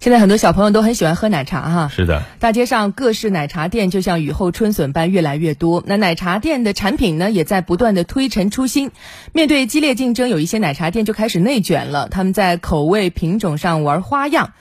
现在很多小朋友都很喜欢喝奶茶哈，是的，大街上各式奶茶店就像雨后春笋般越来越多。那奶茶店的产品呢，也在不断的推陈出新。面对激烈竞争，有一些奶茶店就开始内卷了，他们在口味品种上玩花样。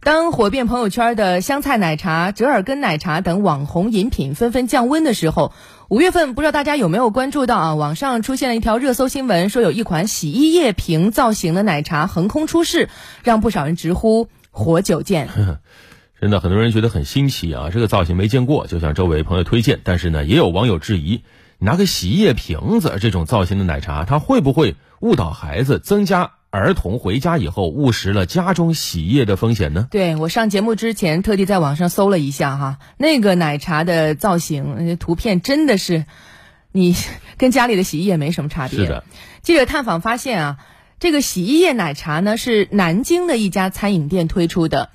当火遍朋友圈的香菜奶茶、折耳根奶茶等网红饮品纷纷降温的时候，五月份不知道大家有没有关注到啊？网上出现了一条热搜新闻，说有一款洗衣液瓶造型的奶茶横空出世，让不少人直呼。活久见，真的很多人觉得很新奇啊！这个造型没见过，就向周围朋友推荐。但是呢，也有网友质疑：拿个洗衣液瓶子这种造型的奶茶，它会不会误导孩子，增加儿童回家以后误食了家中洗衣液的风险呢？对我上节目之前特地在网上搜了一下哈，那个奶茶的造型图片真的是，你 跟家里的洗衣液没什么差别。是的，记者探访发现啊。这个洗衣液奶茶呢，是南京的一家餐饮店推出的。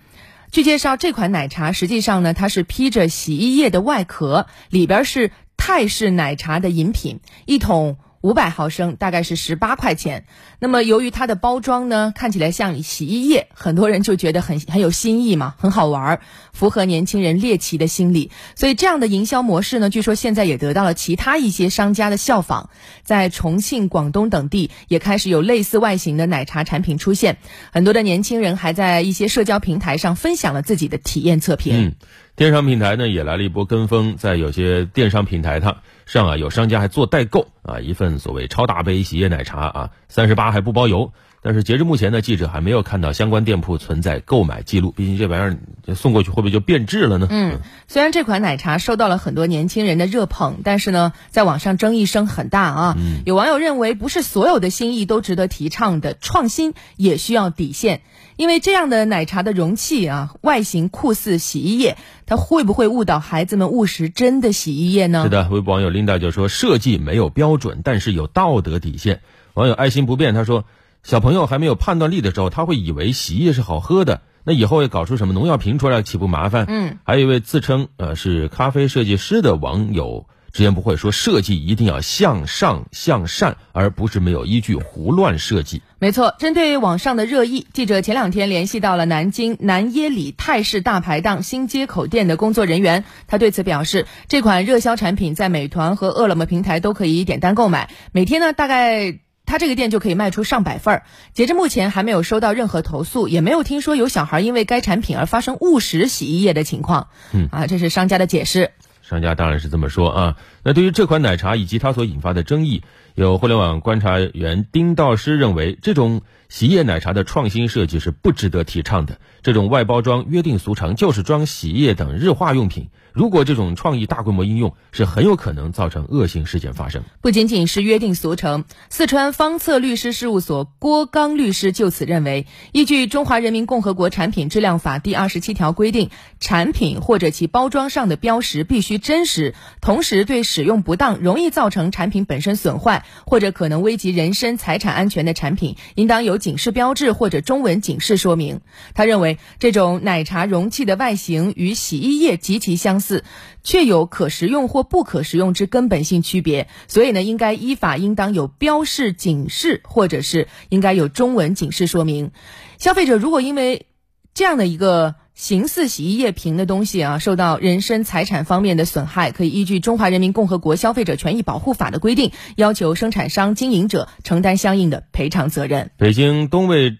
据介绍，这款奶茶实际上呢，它是披着洗衣液的外壳，里边是泰式奶茶的饮品，一桶。五百毫升大概是十八块钱。那么由于它的包装呢，看起来像洗衣液，很多人就觉得很很有新意嘛，很好玩儿，符合年轻人猎奇的心理。所以这样的营销模式呢，据说现在也得到了其他一些商家的效仿，在重庆、广东等地也开始有类似外形的奶茶产品出现。很多的年轻人还在一些社交平台上分享了自己的体验测评。电商平台呢也来了一波跟风，在有些电商平台上。上啊，有商家还做代购啊，一份所谓超大杯洗衣液奶茶啊，三十八还不包邮。但是截至目前呢，记者还没有看到相关店铺存在购买记录。毕竟这玩意儿送过去会不会就变质了呢？嗯，虽然这款奶茶受到了很多年轻人的热捧，但是呢，在网上争议声很大啊。嗯，有网友认为，不是所有的新意都值得提倡的，创新也需要底线。因为这样的奶茶的容器啊，外形酷似洗衣液，它会不会误导孩子们误食真的洗衣液呢？是的，微博网友 Linda 就说：“设计没有标准，但是有道德底线。”网友爱心不变他说。小朋友还没有判断力的时候，他会以为洗衣液是好喝的，那以后要搞出什么农药瓶出来，岂不麻烦？嗯，还有一位自称呃是咖啡设计师的网友直言不讳说，设计一定要向上向善，而不是没有依据胡乱设计。没错，针对网上的热议，记者前两天联系到了南京南耶里泰式大排档新街口店的工作人员，他对此表示，这款热销产品在美团和饿了么平台都可以点单购买，每天呢大概。他这个店就可以卖出上百份儿，截至目前还没有收到任何投诉，也没有听说有小孩因为该产品而发生误食洗衣液的情况。嗯，啊，这是商家的解释。商家当然是这么说啊。那对于这款奶茶以及它所引发的争议，有互联网观察员丁道师认为，这种洗衣液奶茶的创新设计是不值得提倡的。这种外包装约定俗成，就是装洗衣液等日化用品。如果这种创意大规模应用，是很有可能造成恶性事件发生。不仅仅是约定俗成，四川方策律师事务所郭刚律师就此认为，依据《中华人民共和国产品质量法》第二十七条规定，产品或者其包装上的标识必须真实，同时对使用不当、容易造成产品本身损坏或者可能危及人身财产安全的产品，应当有警示标志或者中文警示说明。他认为，这种奶茶容器的外形与洗衣液极其相。似，却有可食用或不可食用之根本性区别，所以呢，应该依法应当有标示警示，或者是应该有中文警示说明。消费者如果因为这样的一个形似洗衣液瓶的东西啊，受到人身财产方面的损害，可以依据《中华人民共和国消费者权益保护法》的规定，要求生产商、经营者承担相应的赔偿责任。北京东卫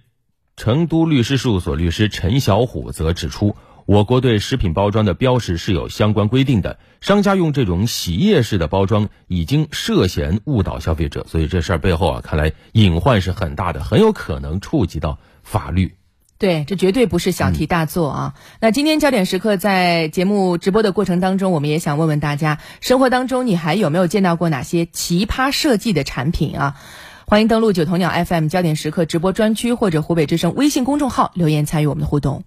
成都律师事务所律师陈小虎则指出。我国对食品包装的标识是有相关规定的，商家用这种洗衣液式的包装已经涉嫌误导消费者，所以这事儿背后啊，看来隐患是很大的，很有可能触及到法律。对，这绝对不是小题大做啊！那今天焦点时刻在节目直播的过程当中，我们也想问问大家，生活当中你还有没有见到过哪些奇葩设计的产品啊？欢迎登录九头鸟 FM 焦点时刻直播专区或者湖北之声微信公众号留言参与我们的互动。